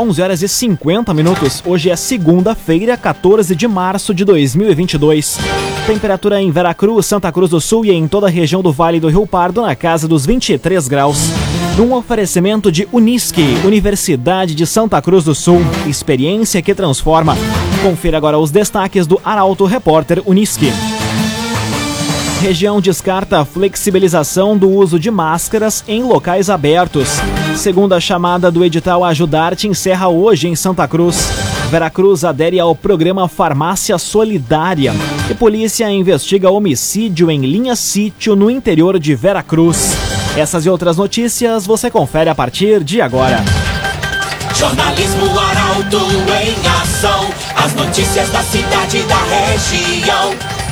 11 horas e 50 minutos. Hoje é segunda-feira, 14 de março de 2022. Temperatura em Veracruz, Santa Cruz do Sul e em toda a região do Vale do Rio Pardo na casa dos 23 graus. Num oferecimento de Unisque, Universidade de Santa Cruz do Sul, experiência que transforma. Confira agora os destaques do Arauto Repórter Unisque. Região descarta a flexibilização do uso de máscaras em locais abertos. Segunda chamada do edital Ajudarte encerra hoje em Santa Cruz. Veracruz adere ao programa Farmácia Solidária. E polícia investiga homicídio em linha sítio no interior de Veracruz. Essas e outras notícias você confere a partir de agora. Jornalismo Arauto em ação. As notícias da cidade e da região.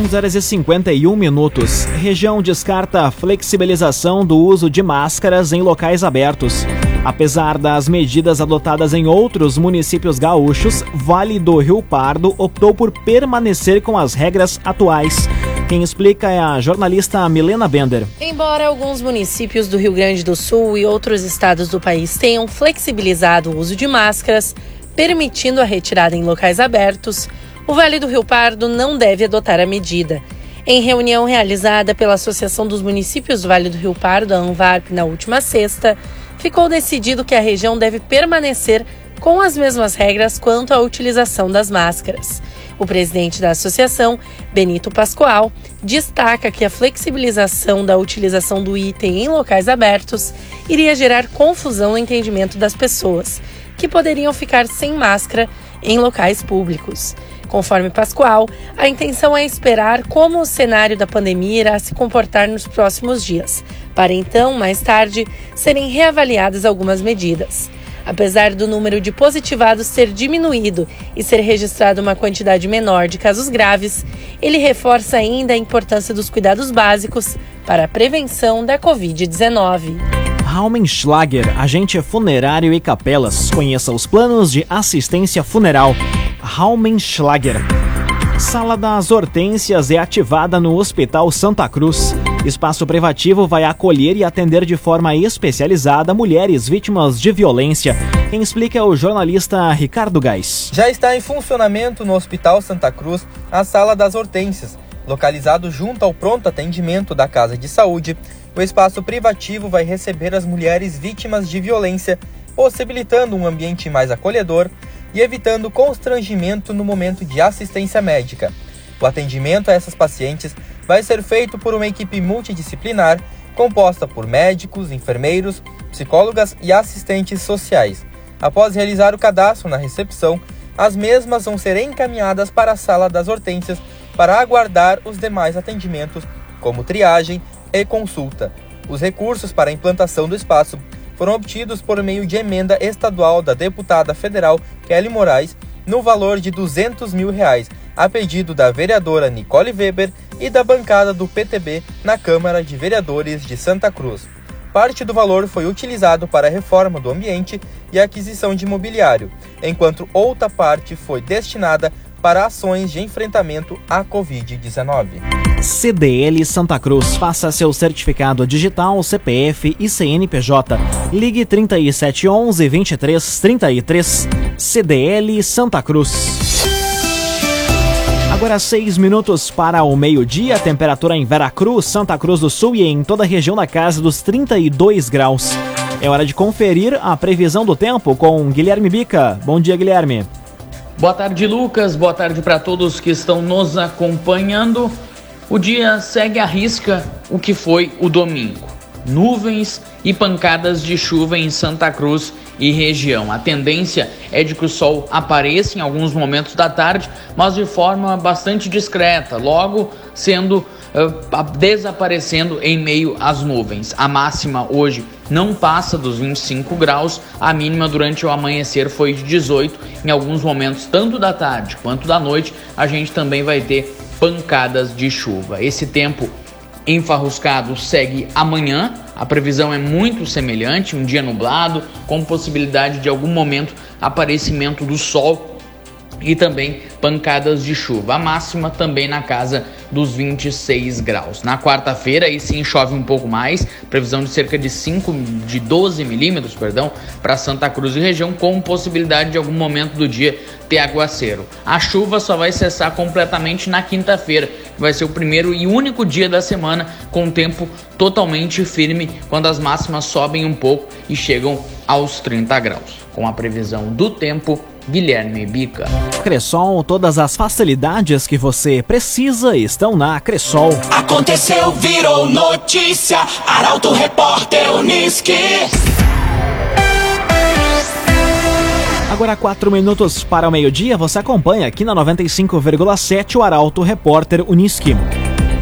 11 horas e 51 minutos. Região descarta a flexibilização do uso de máscaras em locais abertos. Apesar das medidas adotadas em outros municípios gaúchos, Vale do Rio Pardo optou por permanecer com as regras atuais. Quem explica é a jornalista Milena Bender. Embora alguns municípios do Rio Grande do Sul e outros estados do país tenham flexibilizado o uso de máscaras, permitindo a retirada em locais abertos, o Vale do Rio Pardo não deve adotar a medida. Em reunião realizada pela Associação dos Municípios do Vale do Rio Pardo, a ANVARP, na última sexta, ficou decidido que a região deve permanecer com as mesmas regras quanto à utilização das máscaras. O presidente da associação, Benito Pascoal, destaca que a flexibilização da utilização do item em locais abertos iria gerar confusão no entendimento das pessoas, que poderiam ficar sem máscara em locais públicos. Conforme Pascoal, a intenção é esperar como o cenário da pandemia irá se comportar nos próximos dias, para então, mais tarde, serem reavaliadas algumas medidas. Apesar do número de positivados ter diminuído e ser registrado uma quantidade menor de casos graves, ele reforça ainda a importância dos cuidados básicos para a prevenção da Covid-19. Raumenschlager, agente funerário e capelas. Conheça os planos de assistência funeral. Raumenschlager. Sala das Hortênsias é ativada no Hospital Santa Cruz. Espaço privativo vai acolher e atender de forma especializada mulheres vítimas de violência. Quem explica é o jornalista Ricardo Gás. Já está em funcionamento no Hospital Santa Cruz a Sala das Hortênsias, localizado junto ao pronto atendimento da Casa de Saúde. O espaço privativo vai receber as mulheres vítimas de violência, possibilitando um ambiente mais acolhedor e evitando constrangimento no momento de assistência médica. O atendimento a essas pacientes vai ser feito por uma equipe multidisciplinar composta por médicos, enfermeiros, psicólogas e assistentes sociais. Após realizar o cadastro na recepção, as mesmas vão ser encaminhadas para a sala das hortênsias para aguardar os demais atendimentos, como triagem e consulta. Os recursos para a implantação do espaço foram obtidos por meio de emenda estadual da deputada federal Kelly Moraes, no valor de 200 mil reais, a pedido da vereadora Nicole Weber e da bancada do PTB na Câmara de Vereadores de Santa Cruz. Parte do valor foi utilizado para a reforma do ambiente e aquisição de mobiliário, enquanto outra parte foi destinada para ações de enfrentamento à Covid-19. CDL Santa Cruz. Faça seu certificado digital, CPF e CNPJ. Ligue 3711 2333. CDL Santa Cruz. Agora seis minutos para o meio-dia, temperatura em Veracruz, Santa Cruz do Sul e em toda a região da casa dos 32 graus. É hora de conferir a previsão do tempo com Guilherme Bica. Bom dia, Guilherme. Boa tarde, Lucas. Boa tarde para todos que estão nos acompanhando. O dia segue à risca o que foi o domingo. Nuvens e pancadas de chuva em Santa Cruz e região. A tendência é de que o sol apareça em alguns momentos da tarde, mas de forma bastante discreta, logo sendo uh, desaparecendo em meio às nuvens. A máxima hoje não passa dos 25 graus, a mínima durante o amanhecer foi de 18. Em alguns momentos, tanto da tarde quanto da noite, a gente também vai ter pancadas de chuva. Esse tempo enfarruscado segue amanhã. A previsão é muito semelhante, um dia nublado, com possibilidade de algum momento aparecimento do sol e também pancadas de chuva. A máxima também na casa dos 26 graus. Na quarta-feira, aí sim chove um pouco mais, previsão de cerca de 5, de 12 milímetros, perdão, para Santa Cruz e região, com possibilidade de algum momento do dia ter aguaceiro. A chuva só vai cessar completamente na quinta-feira, que vai ser o primeiro e único dia da semana com tempo totalmente firme, quando as máximas sobem um pouco e chegam aos 30 graus. Com a previsão do tempo, Guilherme Bica. Cressol, todas as facilidades que você precisa estão na Cressol. Aconteceu, virou notícia. Arauto Repórter Uniski. Agora, quatro minutos para o meio-dia, você acompanha aqui na 95,7 o Arauto Repórter Uniski.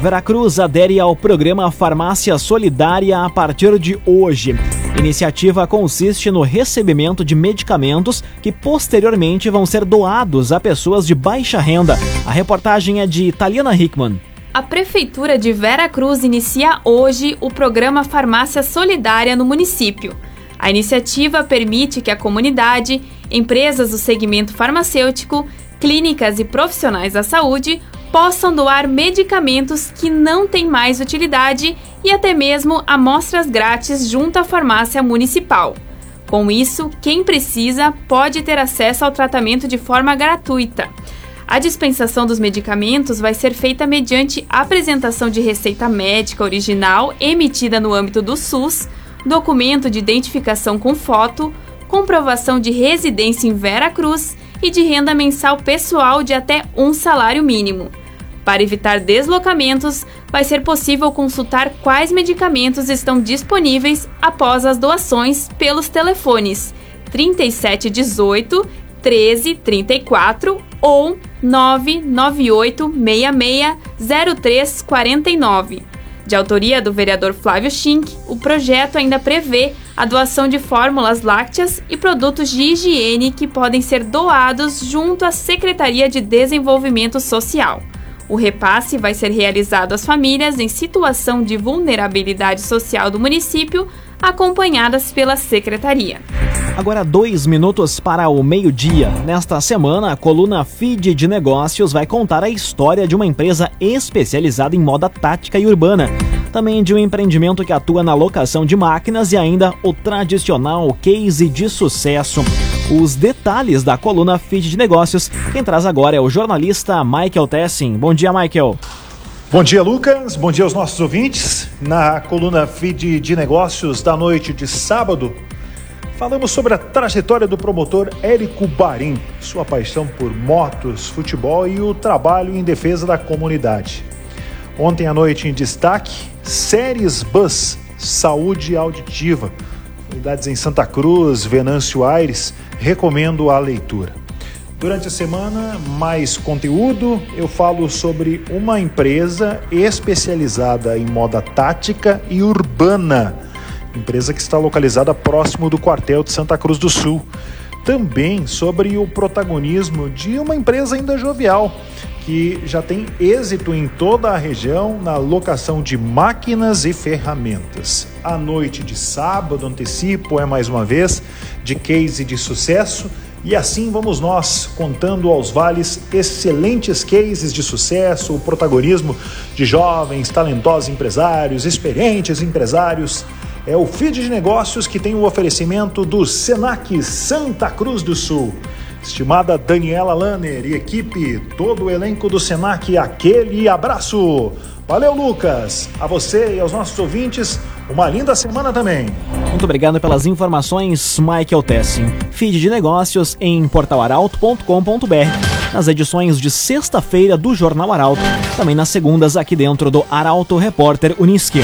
Veracruz adere ao programa Farmácia Solidária a partir de hoje. Iniciativa consiste no recebimento de medicamentos que posteriormente vão ser doados a pessoas de baixa renda. A reportagem é de Taliana Hickman. A Prefeitura de Vera Cruz inicia hoje o programa Farmácia Solidária no município. A iniciativa permite que a comunidade, empresas do segmento farmacêutico, clínicas e profissionais da saúde possam doar medicamentos que não têm mais utilidade e até mesmo amostras grátis junto à farmácia municipal. Com isso, quem precisa pode ter acesso ao tratamento de forma gratuita. A dispensação dos medicamentos vai ser feita mediante apresentação de receita médica original emitida no âmbito do SUS, documento de identificação com foto, comprovação de residência em Vera Cruz e de renda mensal pessoal de até um salário mínimo. Para evitar deslocamentos, vai ser possível consultar quais medicamentos estão disponíveis após as doações pelos telefones 3718 1334 ou 998 66 0349. De autoria do vereador Flávio Schink, o projeto ainda prevê a doação de fórmulas lácteas e produtos de higiene que podem ser doados junto à Secretaria de Desenvolvimento Social. O repasse vai ser realizado às famílias em situação de vulnerabilidade social do município, acompanhadas pela Secretaria. Agora, dois minutos para o meio-dia. Nesta semana, a coluna Feed de Negócios vai contar a história de uma empresa especializada em moda tática e urbana. Também de um empreendimento que atua na locação de máquinas e ainda o tradicional case de sucesso os detalhes da coluna Feed de Negócios. Quem traz agora é o jornalista Michael Tessin. Bom dia, Michael. Bom dia, Lucas. Bom dia aos nossos ouvintes. Na coluna Feed de Negócios da noite de sábado, falamos sobre a trajetória do promotor Érico Barim, sua paixão por motos, futebol e o trabalho em defesa da comunidade. Ontem à noite em destaque, Séries Bus Saúde Auditiva unidades em Santa Cruz, Venâncio Aires, recomendo a leitura. Durante a semana, mais conteúdo, eu falo sobre uma empresa especializada em moda tática e urbana, empresa que está localizada próximo do quartel de Santa Cruz do Sul. Também sobre o protagonismo de uma empresa ainda jovial, que já tem êxito em toda a região na locação de máquinas e ferramentas. A noite de sábado, antecipo, é mais uma vez de case de sucesso. E assim vamos nós contando aos vales excelentes cases de sucesso, o protagonismo de jovens, talentosos empresários, experientes empresários. É o feed de negócios que tem o oferecimento do Senac Santa Cruz do Sul. Estimada Daniela Lanner e equipe, todo o elenco do Senac, aquele abraço. Valeu, Lucas. A você e aos nossos ouvintes, uma linda semana também. Muito obrigado pelas informações, Michael Tessin. Feed de negócios em portalaralto.com.br. Nas edições de sexta-feira do Jornal Arauto, também nas segundas aqui dentro do Arauto Repórter Uniski.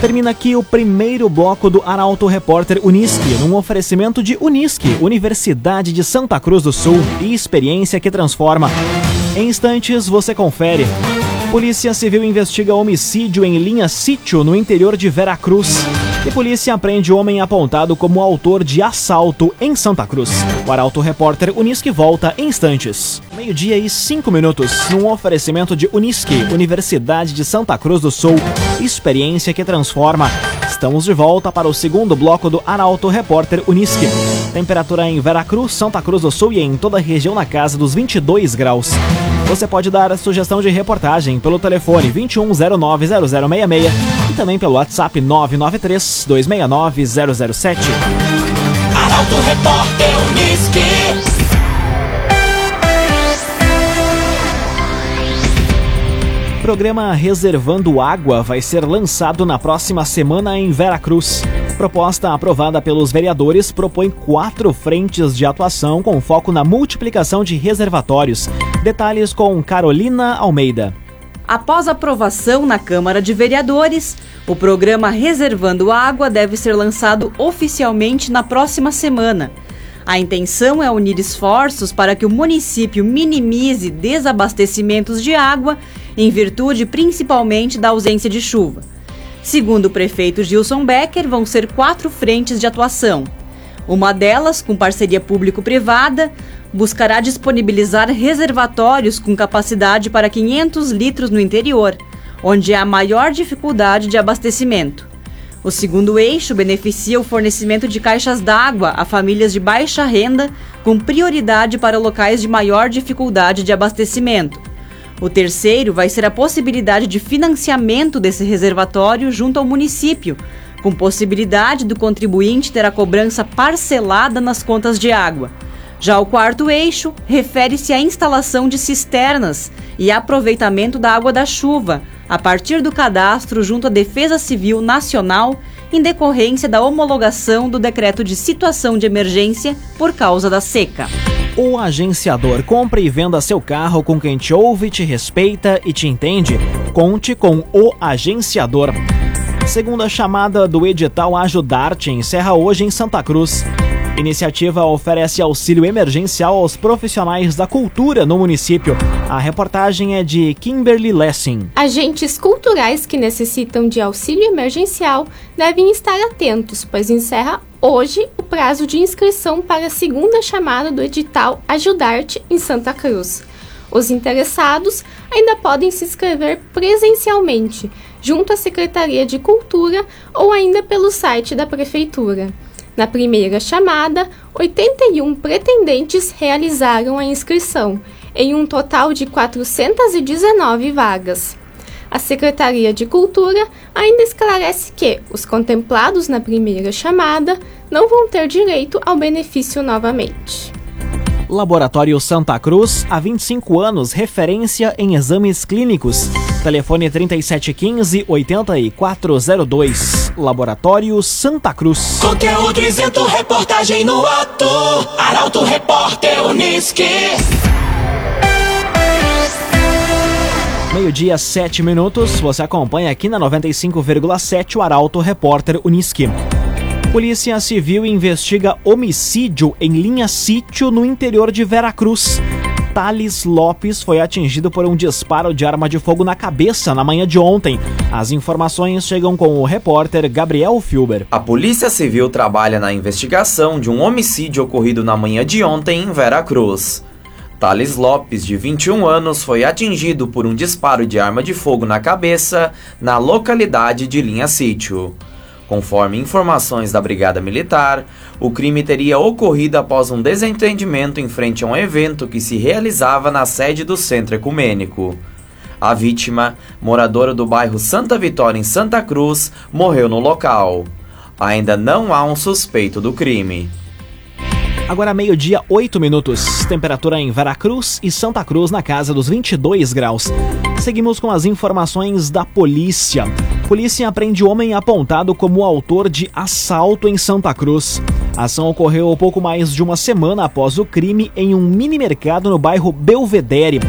Termina aqui o primeiro bloco do Arauto Repórter Unisque, num oferecimento de Unisque, Universidade de Santa Cruz do Sul e experiência que transforma. Em instantes você confere. Polícia Civil investiga homicídio em linha sítio no interior de Veracruz. E polícia prende homem apontado como autor de assalto em Santa Cruz. O Arauto Repórter Unisque volta em instantes. Meio-dia e cinco minutos, num oferecimento de Unisque, Universidade de Santa Cruz do Sul. Experiência que transforma. Estamos de volta para o segundo bloco do Arauto Repórter Unisque. Temperatura em Veracruz, Santa Cruz do Sul e em toda a região na casa dos 22 graus. Você pode dar a sugestão de reportagem pelo telefone 21090066 e também pelo WhatsApp 993 269 007. Arauto Repórter Unisque. Programa Reservando Água vai ser lançado na próxima semana em Veracruz. Proposta aprovada pelos vereadores propõe quatro frentes de atuação com foco na multiplicação de reservatórios. Detalhes com Carolina Almeida. Após aprovação na Câmara de Vereadores, o programa Reservando Água deve ser lançado oficialmente na próxima semana. A intenção é unir esforços para que o município minimize desabastecimentos de água, em virtude principalmente da ausência de chuva. Segundo o prefeito Gilson Becker, vão ser quatro frentes de atuação. Uma delas, com parceria público-privada, buscará disponibilizar reservatórios com capacidade para 500 litros no interior, onde há maior dificuldade de abastecimento. O segundo eixo beneficia o fornecimento de caixas d'água a famílias de baixa renda, com prioridade para locais de maior dificuldade de abastecimento. O terceiro vai ser a possibilidade de financiamento desse reservatório junto ao município, com possibilidade do contribuinte ter a cobrança parcelada nas contas de água. Já o quarto eixo refere-se à instalação de cisternas e aproveitamento da água da chuva, a partir do cadastro junto à Defesa Civil Nacional, em decorrência da homologação do decreto de situação de emergência por causa da seca. O agenciador compre e venda seu carro com quem te ouve, te respeita e te entende. Conte com o agenciador. Segunda chamada do edital Ajudar-te encerra hoje em Santa Cruz. Iniciativa oferece auxílio emergencial aos profissionais da cultura no município. A reportagem é de Kimberly Lessing. Agentes culturais que necessitam de auxílio emergencial devem estar atentos, pois encerra hoje o prazo de inscrição para a segunda chamada do edital Ajudar-te em Santa Cruz. Os interessados ainda podem se inscrever presencialmente, junto à Secretaria de Cultura ou ainda pelo site da Prefeitura. Na primeira chamada, 81 pretendentes realizaram a inscrição, em um total de 419 vagas. A Secretaria de Cultura ainda esclarece que os contemplados na primeira chamada não vão ter direito ao benefício novamente. Laboratório Santa Cruz, há 25 anos, referência em exames clínicos. Telefone 3715-8402. Laboratório Santa Cruz. Conteúdo isento, reportagem no ato. Arauto Repórter Unisque. Meio-dia, 7 minutos. Você acompanha aqui na 95,7 o Arauto Repórter Unisque. Polícia Civil investiga homicídio em linha sítio no interior de Veracruz. Thales Lopes foi atingido por um disparo de arma de fogo na cabeça na manhã de ontem. As informações chegam com o repórter Gabriel Filber. A Polícia Civil trabalha na investigação de um homicídio ocorrido na manhã de ontem em Veracruz. Thales Lopes, de 21 anos, foi atingido por um disparo de arma de fogo na cabeça na localidade de Linha Sítio. Conforme informações da Brigada Militar, o crime teria ocorrido após um desentendimento em frente a um evento que se realizava na sede do Centro Ecumênico. A vítima, moradora do bairro Santa Vitória, em Santa Cruz, morreu no local. Ainda não há um suspeito do crime. Agora meio-dia, 8 minutos. Temperatura em Veracruz e Santa Cruz na casa dos 22 graus. Seguimos com as informações da polícia. Polícia prende homem apontado como autor de assalto em Santa Cruz. A ação ocorreu pouco mais de uma semana após o crime em um mini mercado no bairro Belvedere.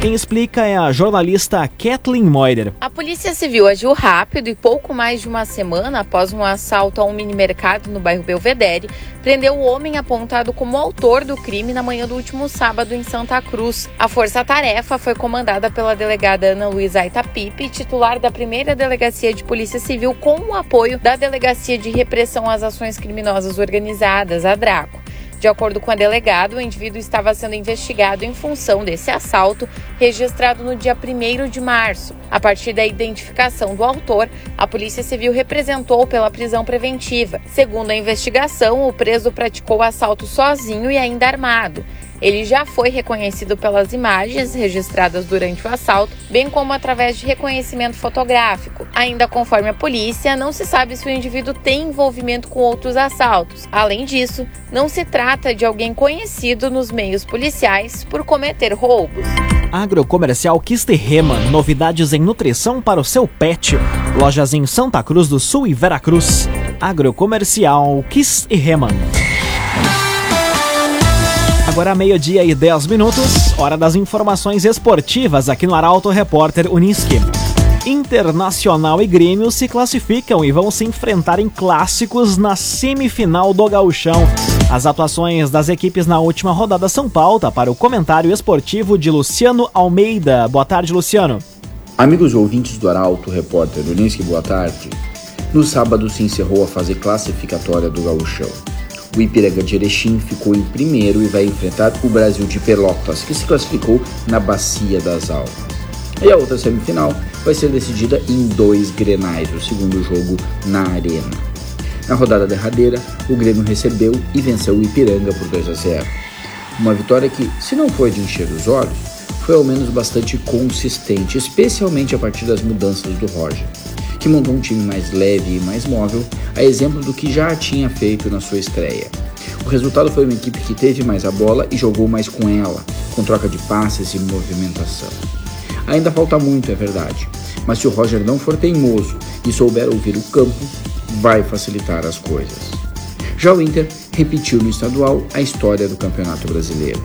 Quem explica é a jornalista Kathleen Moider. A Polícia Civil agiu rápido e pouco mais de uma semana após um assalto a um mini-mercado no bairro Belvedere, prendeu o homem apontado como autor do crime na manhã do último sábado em Santa Cruz. A força-tarefa foi comandada pela delegada Ana Luísa Itapipe, titular da primeira delegacia de Polícia Civil, com o apoio da Delegacia de Repressão às Ações Criminosas Organizadas, a DRACO. De acordo com a delegada, o indivíduo estava sendo investigado em função desse assalto registrado no dia 1 de março. A partir da identificação do autor, a Polícia Civil representou pela prisão preventiva. Segundo a investigação, o preso praticou o assalto sozinho e ainda armado. Ele já foi reconhecido pelas imagens registradas durante o assalto, bem como através de reconhecimento fotográfico. Ainda conforme a polícia, não se sabe se o indivíduo tem envolvimento com outros assaltos. Além disso, não se trata de alguém conhecido nos meios policiais por cometer roubos. Agrocomercial Kisterrema, novidades em nutrição para o seu pet. Lojas em Santa Cruz do Sul e Veracruz. Agrocomercial Kisterrema. Agora meio-dia e 10 minutos, hora das informações esportivas aqui no Arauto Repórter Uniski. Internacional e Grêmio se classificam e vão se enfrentar em clássicos na semifinal do Gauchão. As atuações das equipes na última rodada são pauta para o comentário esportivo de Luciano Almeida. Boa tarde, Luciano. Amigos ouvintes do Arauto Repórter Uniski, boa tarde. No sábado se encerrou a fase classificatória do Gauchão. O Ipiranga de Erechim ficou em primeiro e vai enfrentar o Brasil de Pelotas, que se classificou na Bacia das Almas. E a outra semifinal vai ser decidida em dois grenais, o segundo jogo na Arena. Na rodada derradeira, o Grêmio recebeu e venceu o Ipiranga por 2 a 0. Uma vitória que, se não foi de encher os olhos, foi ao menos bastante consistente, especialmente a partir das mudanças do Roger que montou um time mais leve e mais móvel, a exemplo do que já tinha feito na sua estreia. O resultado foi uma equipe que teve mais a bola e jogou mais com ela, com troca de passes e movimentação. Ainda falta muito, é verdade, mas se o Roger não for teimoso e souber ouvir o campo, vai facilitar as coisas. Já o Inter repetiu no estadual a história do Campeonato Brasileiro.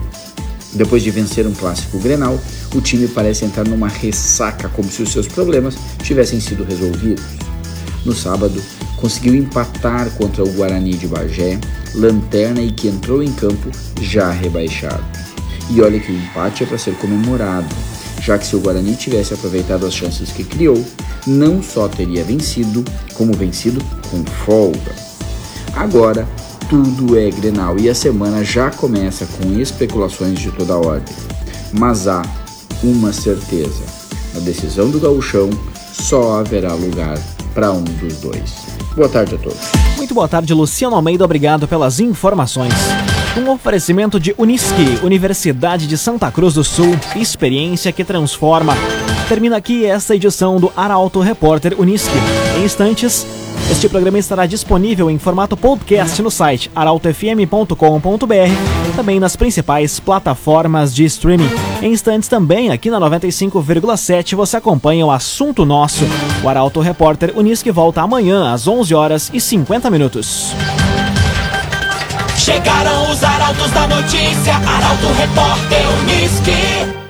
Depois de vencer um clássico Grenal, o time parece entrar numa ressaca como se os seus problemas tivessem sido resolvidos. No sábado, conseguiu empatar contra o Guarani de Bagé, lanterna e que entrou em campo já rebaixado. E olha que o empate é para ser comemorado, já que se o Guarani tivesse aproveitado as chances que criou, não só teria vencido, como vencido com folga. Agora, tudo é Grenal e a semana já começa com especulações de toda ordem. Mas há uma certeza: na decisão do gauchão só haverá lugar para um dos dois. Boa tarde a todos. Muito boa tarde, Luciano Almeida. Obrigado pelas informações. Um oferecimento de Unisque, Universidade de Santa Cruz do Sul, experiência que transforma. Termina aqui esta edição do Arauto Repórter Unisque. Em instantes, este programa estará disponível em formato podcast no site arautofm.com.br também nas principais plataformas de streaming. Em instantes também, aqui na 95,7, você acompanha o assunto nosso. O Arauto Repórter Unisque volta amanhã às 11 horas e 50 minutos. Chegaram os arautos da notícia, Arauto Repórter Unisque.